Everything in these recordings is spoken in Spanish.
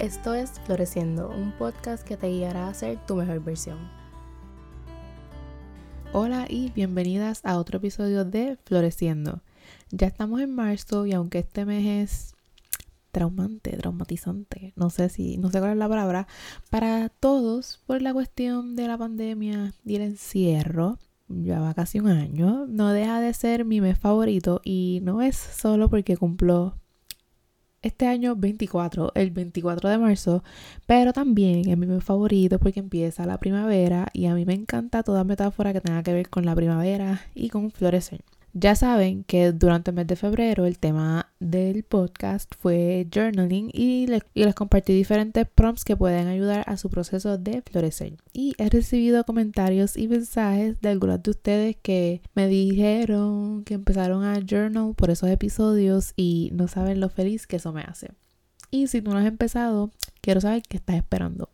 Esto es Floreciendo, un podcast que te guiará a ser tu mejor versión. Hola y bienvenidas a otro episodio de Floreciendo. Ya estamos en marzo y aunque este mes es traumante, traumatizante, no sé si, no sé cuál es la palabra, para todos por la cuestión de la pandemia y el encierro, ya va casi un año, no deja de ser mi mes favorito y no es solo porque cumplo este año 24, el 24 de marzo, pero también es mi favorito porque empieza la primavera y a mí me encanta toda metáfora que tenga que ver con la primavera y con florecer. Ya saben que durante el mes de febrero el tema del podcast fue journaling y, les compartí diferentes prompts que pueden ayudar a su proceso de florecer. Y he recibido comentarios y mensajes de algunos de ustedes que me dijeron que empezaron a journal por esos episodios y no saben lo feliz que eso me hace. Y si tú no has empezado, quiero saber qué estás esperando.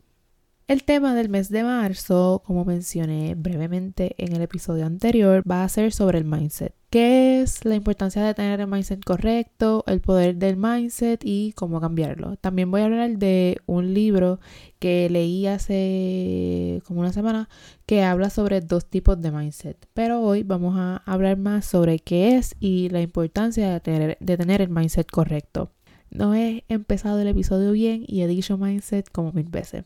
El tema del mes de marzo, como mencioné brevemente en el episodio anterior, va a ser sobre el mindset. ¿Qué es la importancia de tener el mindset correcto, el poder del mindset y cómo cambiarlo? También voy a hablar de un libro que leí hace como una semana que habla sobre dos tipos de mindset. Pero hoy vamos a hablar más sobre qué es y la importancia de tener, de tener el mindset correcto. No he empezado el episodio bien y he dicho mindset como mil veces.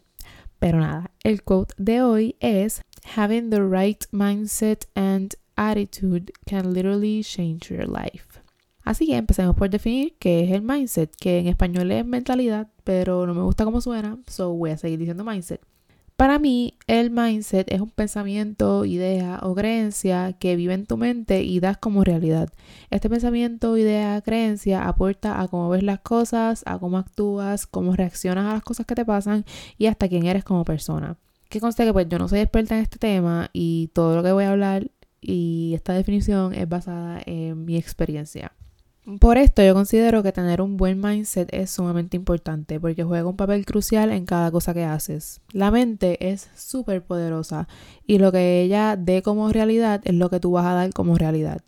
Pero nada, el quote de hoy es Having the right mindset and attitude can literally change your life. Así que empecemos por definir qué es el mindset, que en español es mentalidad, pero no me gusta cómo suena, so voy a seguir diciendo mindset. Para mí, el mindset es un pensamiento, idea o creencia que vive en tu mente y das como realidad. Este pensamiento, idea, creencia aporta a cómo ves las cosas, a cómo actúas, cómo reaccionas a las cosas que te pasan y hasta quién eres como persona. Que conste que pues yo no soy experta en este tema y todo lo que voy a hablar y esta definición es basada en mi experiencia. Por esto yo considero que tener un buen mindset es sumamente importante porque juega un papel crucial en cada cosa que haces. La mente es súper poderosa y lo que ella dé como realidad es lo que tú vas a dar como realidad.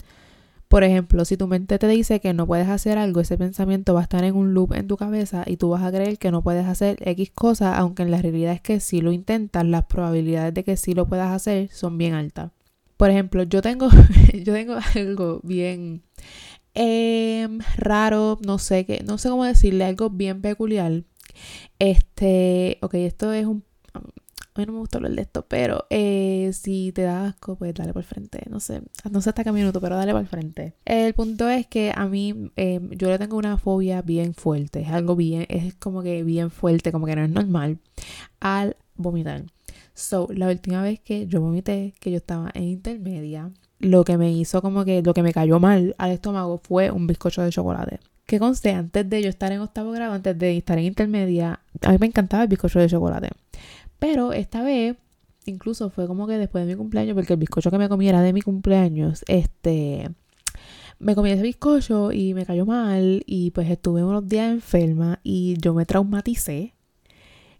Por ejemplo, si tu mente te dice que no puedes hacer algo, ese pensamiento va a estar en un loop en tu cabeza y tú vas a creer que no puedes hacer X cosa, aunque en la realidad es que si lo intentas, las probabilidades de que sí lo puedas hacer son bien altas. Por ejemplo, yo tengo, yo tengo algo bien eh, raro, no sé qué, no sé cómo decirle, algo bien peculiar. Este, ok, esto es un a mí no me gusta hablar de esto, pero eh, si te da asco, pues dale por frente. No sé, no sé hasta qué minuto, pero dale por frente. El punto es que a mí, em, yo le tengo una fobia bien fuerte. Es algo bien, es como que bien fuerte, como que no es normal al vomitar. So, la última vez que yo vomité, que yo estaba en intermedia, lo que me hizo como que lo que me cayó mal al estómago fue un bizcocho de chocolate. Que conste, antes de yo estar en octavo grado, antes de estar en intermedia, a mí me encantaba el bizcocho de chocolate. Pero esta vez, incluso fue como que después de mi cumpleaños, porque el bizcocho que me comí era de mi cumpleaños, este, me comí ese bizcocho y me cayó mal y pues estuve unos días enferma y yo me traumaticé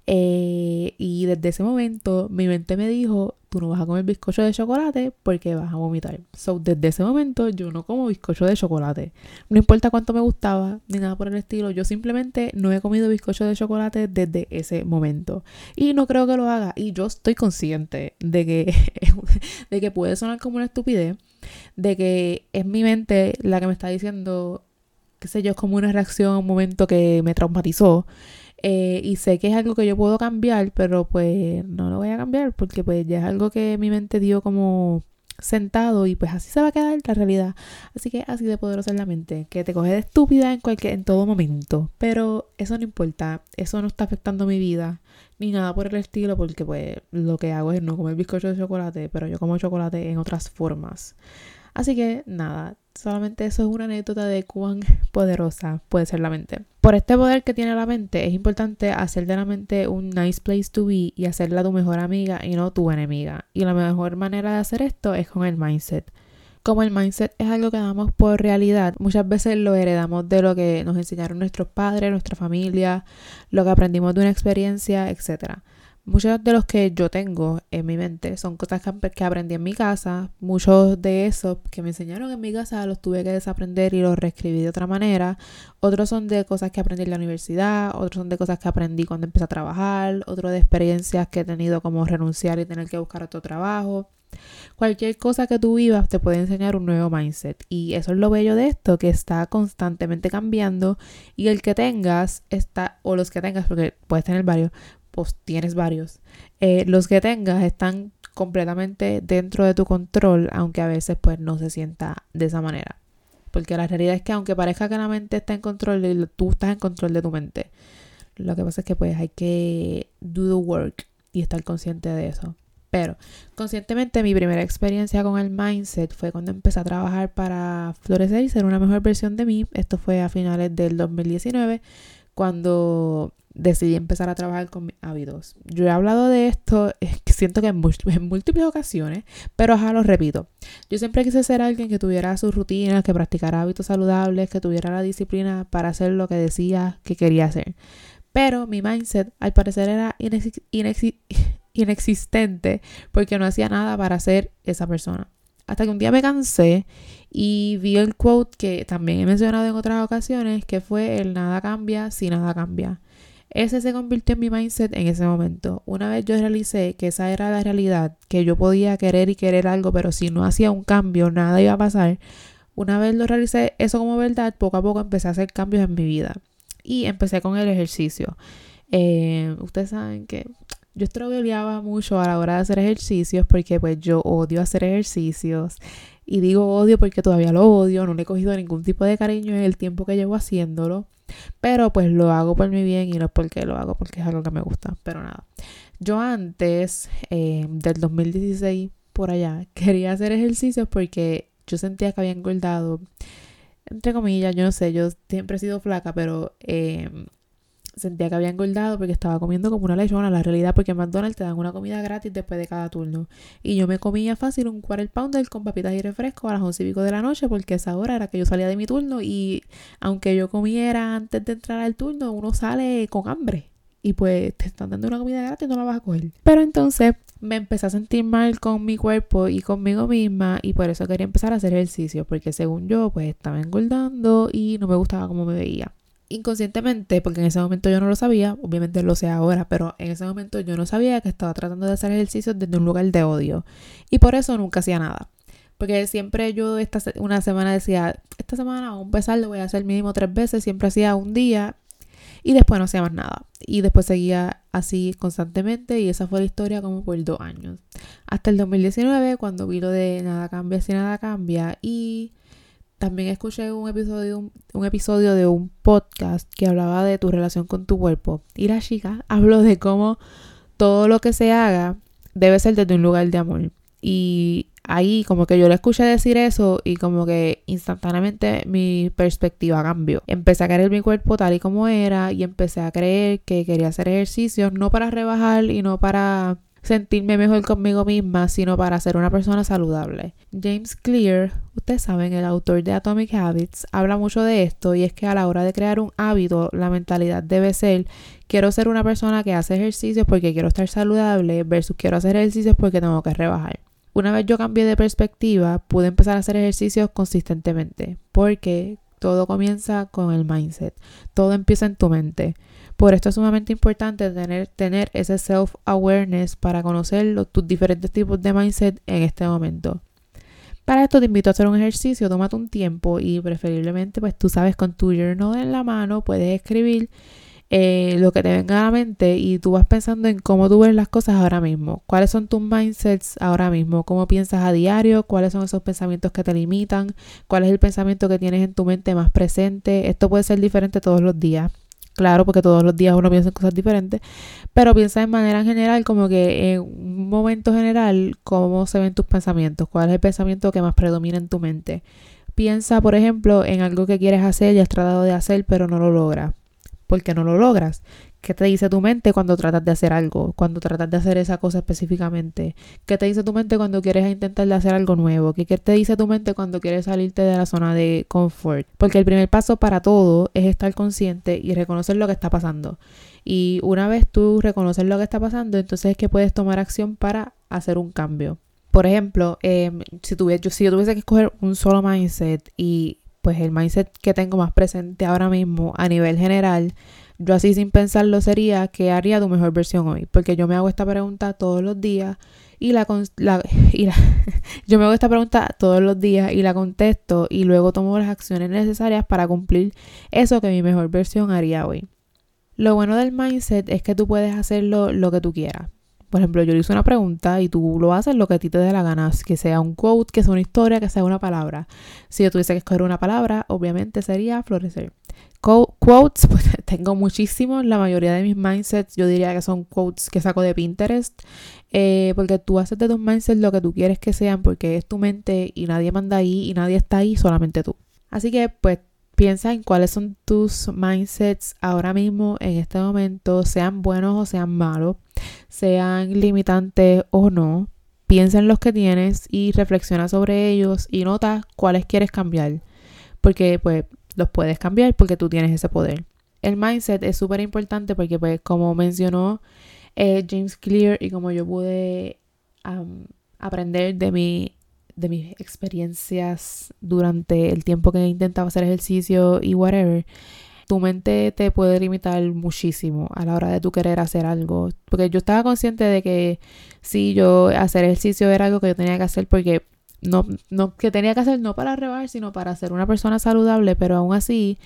eh, y desde ese momento mi mente me dijo, tú no vas a comer bizcocho de chocolate porque vas a vomitar. So, desde ese momento yo no como bizcocho de chocolate. No importa cuánto me gustaba ni nada por el estilo, yo simplemente no he comido bizcocho de chocolate desde ese momento. Y no creo que lo haga. Y yo estoy consciente de que, de que puede sonar como una estupidez, de que es mi mente la que me está diciendo, qué sé yo, es como una reacción a un momento que me traumatizó. Eh, y sé que es algo que yo puedo cambiar, pero pues no lo voy a cambiar porque pues ya es algo que mi mente dio como sentado y pues así se va a quedar la realidad. Así que así de poderosa es la mente, que te coge de estúpida en cualquier en todo momento, pero eso no importa, eso no está afectando mi vida ni nada por el estilo porque pues lo que hago es no comer bizcocho de chocolate, pero yo como chocolate en otras formas. Así que nada, solamente eso es una anécdota de cuán poderosa puede ser la mente. Por este poder que tiene la mente, es importante hacer de la mente un nice place to be y hacerla tu mejor amiga y no tu enemiga. Y la mejor manera de hacer esto es con el mindset. Como el mindset es algo que damos por realidad, muchas veces lo heredamos de lo que nos enseñaron nuestros padres, nuestra familia, lo que aprendimos de una experiencia, etc. Muchos de los que yo tengo en mi mente son cosas que aprendí en mi casa. Muchos de esos que me enseñaron en mi casa los tuve que desaprender y los reescribí de otra manera. Otros son de cosas que aprendí en la universidad. Otros son de cosas que aprendí cuando empecé a trabajar. Otros de experiencias que he tenido como renunciar y tener que buscar otro trabajo. Cualquier cosa que tú vivas te puede enseñar un nuevo mindset. Y eso es lo bello de esto, que está constantemente cambiando. Y el que tengas está, o los que tengas, porque puedes tener varios, pues tienes varios. Eh, los que tengas están completamente dentro de tu control, aunque a veces pues no se sienta de esa manera. Porque la realidad es que aunque parezca que la mente está en control, tú estás en control de tu mente. Lo que pasa es que pues hay que do the work y estar consciente de eso. Pero conscientemente mi primera experiencia con el mindset fue cuando empecé a trabajar para florecer y ser una mejor versión de mí. Esto fue a finales del 2019 cuando decidí empezar a trabajar con mis hábitos. Yo he hablado de esto, siento que en, múltiples ocasiones, pero ajá, lo repito. Yo siempre quise ser alguien que tuviera sus rutinas, que practicara hábitos saludables, que tuviera la disciplina para hacer lo que decía que quería hacer. Pero mi mindset al parecer era inexistente porque no hacía nada para ser esa persona. Hasta que un día me cansé y vi el quote que también he mencionado en otras ocasiones, que fue el nada cambia si nada cambia. Ese se convirtió en mi mindset en ese momento. Una vez yo realicé que esa era la realidad, que yo podía querer y querer algo, pero si no hacía un cambio, nada iba a pasar. Una vez lo realicé eso como verdad, poco a poco empecé a hacer cambios en mi vida. Y empecé con el ejercicio. Eh, ustedes saben que yo odiaba mucho a la hora de hacer ejercicios porque pues yo odio hacer ejercicios. Y digo odio porque todavía lo odio, no le he cogido ningún tipo de cariño en el tiempo que llevo haciéndolo. Pero pues lo hago por mi bien y no es porque lo hago porque es algo que me gusta. Pero nada. Yo antes eh, del 2016 por allá quería hacer ejercicios porque yo sentía que había engordado. Entre comillas, yo no sé, yo siempre he sido flaca, pero eh, sentía que había engordado porque estaba comiendo como una lechona. La realidad, porque en McDonald's te dan una comida gratis después de cada turno. Y yo me comía fácil un quarter pounder con papitas y refresco a las once y pico de la noche porque esa hora era que yo salía de mi turno. Y aunque yo comiera antes de entrar al turno, uno sale con hambre. Y pues te están dando una comida gratis no la vas a coger. Pero entonces me empecé a sentir mal con mi cuerpo y conmigo misma y por eso quería empezar a hacer ejercicio porque según yo pues estaba engordando y no me gustaba cómo me veía inconscientemente, porque en ese momento yo no lo sabía, obviamente lo sé ahora, pero en ese momento yo no sabía que estaba tratando de hacer ejercicio desde un lugar de odio. Y por eso nunca hacía nada. Porque siempre yo esta una semana decía, esta semana un pesar lo voy a hacer mínimo tres veces, siempre hacía un día y después no hacía más nada. Y después seguía así constantemente y esa fue la historia como por dos años. Hasta el 2019 cuando vi lo de nada cambia si nada cambia y también escuché un episodio, un, episodio de un podcast que hablaba de tu relación con tu cuerpo. Y la chica habló de cómo todo lo que se haga debe ser desde un lugar de amor. Y ahí como que yo le escuché decir eso y como que instantáneamente mi perspectiva cambió. Empecé a querer mi cuerpo tal y como era y empecé a creer que quería hacer ejercicios no para rebajar y no para sentirme mejor conmigo misma, sino para ser una persona saludable. James Clear, ustedes saben, el autor de Atomic Habits, habla mucho de esto y es que a la hora de crear un hábito, la mentalidad debe ser quiero ser una persona que hace ejercicios porque quiero estar saludable versus quiero hacer ejercicios porque tengo que rebajar. Una vez yo cambié de perspectiva, pude empezar a hacer ejercicios consistentemente, porque todo comienza con el mindset, todo empieza en tu mente. Por esto es sumamente importante tener, tener ese self-awareness para conocer tus diferentes tipos de mindset en este momento. Para esto te invito a hacer un ejercicio, tómate un tiempo y preferiblemente pues tú sabes con tu journal en la mano puedes escribir eh, lo que te venga a la mente y tú vas pensando en cómo tú ves las cosas ahora mismo, cuáles son tus mindsets ahora mismo, cómo piensas a diario, cuáles son esos pensamientos que te limitan, cuál es el pensamiento que tienes en tu mente más presente. Esto puede ser diferente todos los días. Claro, porque todos los días uno piensa en cosas diferentes, pero piensa de manera en general, como que en un momento general, cómo se ven tus pensamientos, cuál es el pensamiento que más predomina en tu mente. Piensa, por ejemplo, en algo que quieres hacer y has tratado de hacer, pero no lo logras. ¿Por qué no lo logras? ¿Qué te dice tu mente cuando tratas de hacer algo? Cuando tratas de hacer esa cosa específicamente. ¿Qué te dice tu mente cuando quieres intentar de hacer algo nuevo? ¿Qué, te dice tu mente cuando quieres salirte de la zona de confort? Porque el primer paso para todo es estar consciente y reconocer lo que está pasando. Y una vez tú reconoces lo que está pasando, entonces es que puedes tomar acción para hacer un cambio. Por ejemplo, em, si, si yo tuviese que escoger un solo mindset y pues el mindset que tengo más presente ahora mismo a nivel general, yo así sin pensarlo sería que haría tu mejor versión hoy, porque yo me hago esta pregunta todos los días y la, la, y yo me hago esta pregunta todos los días y la contesto y luego tomo las acciones necesarias para cumplir eso que mi mejor versión haría hoy. Lo bueno del mindset es que tú puedes hacerlo lo que tú quieras. Por ejemplo, yo le hice una pregunta y tú lo haces lo que a ti te dé la gana, que sea un quote, que sea una historia, que sea una palabra. Si yo tuviese que escoger una palabra, obviamente sería florecer. quotes, pues tengo muchísimos, la mayoría de mis mindsets yo diría que son quotes que saco de Pinterest, eh, porque tú haces de tus mindsets lo que tú quieres que sean, porque es tu mente y nadie manda ahí y nadie está ahí, solamente tú. Así que pues Piensa en cuáles son tus mindsets ahora mismo, en este momento, sean buenos o sean malos, sean limitantes o no. Piensa en los que tienes y reflexiona sobre ellos y nota cuáles quieres cambiar. Porque pues los puedes cambiar porque tú tienes ese poder. El mindset es súper importante porque pues como mencionó eh, James Clear y como yo pude aprender de mi de mis experiencias durante el tiempo que he intentado hacer ejercicio y whatever, tu mente te puede limitar muchísimo a la hora de tu querer hacer algo. Porque yo estaba consciente de que sí, yo hacer ejercicio era algo que yo tenía que hacer porque no, no que tenía que hacer no para rebar, sino para ser una persona saludable, pero aún así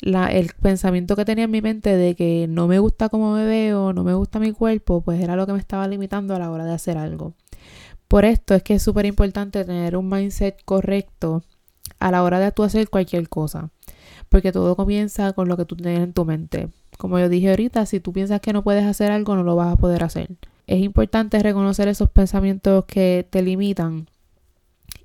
la, el pensamiento que tenía en mi mente de que no me gusta cómo me veo, no me gusta mi cuerpo, pues era lo que me estaba limitando a la hora de hacer algo. Por esto es que es súper importante tener un mindset correcto a la hora de tú hacer cualquier cosa. Porque todo comienza con lo que tú tienes en tu mente. Como yo dije ahorita, si tú piensas que no puedes hacer algo, no lo vas a poder hacer. Es importante reconocer esos pensamientos que te limitan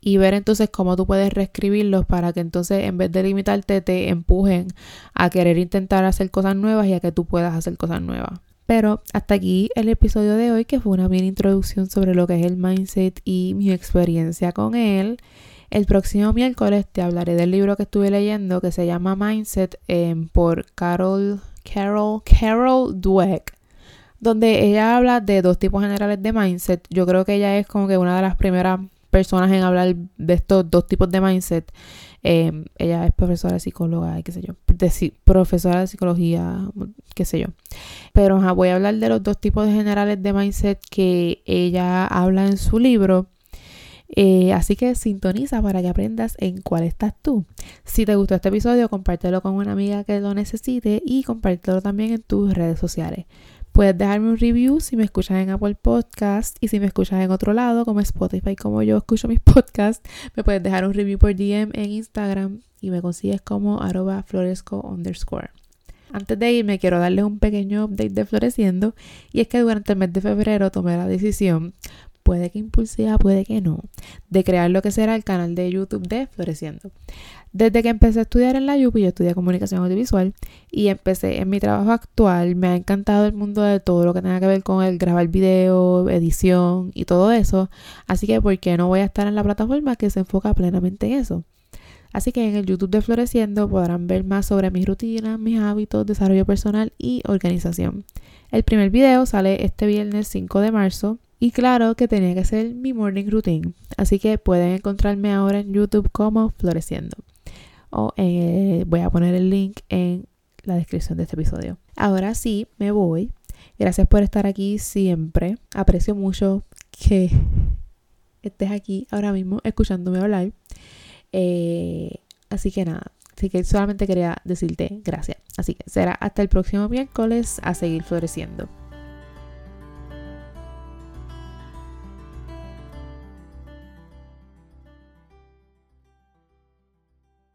y ver entonces cómo tú puedes reescribirlos para que entonces en vez de limitarte te empujen a querer intentar hacer cosas nuevas y a que tú puedas hacer cosas nuevas. Pero hasta aquí el episodio de hoy, que fue una bien introducción sobre lo que es el mindset y mi experiencia con él. El próximo miércoles te hablaré del libro que estuve leyendo que se llama Mindset em, por Carol, Carol, Carol Dweck, donde ella habla de dos tipos generales de mindset. Yo creo que ella es como que una de las primeras personas en hablar de estos dos tipos de mindset. Em, ella es profesora psicóloga, qué sé yo, profesora de psicología, qué sé yo. Pero voy a hablar de los dos tipos de generales de mindset que ella habla en su libro. Eh, así que sintoniza para que aprendas en cuál estás tú. Si te gustó este episodio, compártelo con una amiga que lo necesite y compártelo también en tus redes sociales. Puedes dejarme un review si me escuchas en Apple Podcast y si me escuchas en otro lado, como Spotify, como yo escucho mis podcasts, me puedes dejar un review por DM en Instagram y me consigues como arroba floresco underscore. Antes de irme, quiero darles un pequeño update de Floreciendo y es que durante el mes de febrero tomé la decisión, puede que impulsiva, puede que no, de crear lo que será el canal de YouTube de Floreciendo. Desde que empecé a estudiar en la UPI, yo estudié comunicación audiovisual y empecé en mi trabajo actual, me ha encantado el mundo de todo lo que tenga que ver con el grabar video, edición y todo eso. Así que, ¿por qué no voy a estar en la plataforma que se enfoca plenamente en eso? Así que en el YouTube de Floreciendo podrán ver más sobre mis rutinas, mis hábitos, desarrollo personal y organización. El primer video sale este viernes 5 de marzo y claro que tenía que ser mi morning routine. Así que pueden encontrarme ahora en YouTube como Floreciendo eh, voy a poner el link en la descripción de este episodio. Ahora sí, me voy. Gracias por estar aquí siempre. Aprecio mucho que estés aquí ahora mismo escuchándome hablar. Eh, así que nada, así que solamente quería decirte gracias. Así que será hasta el próximo miércoles a seguir floreciendo.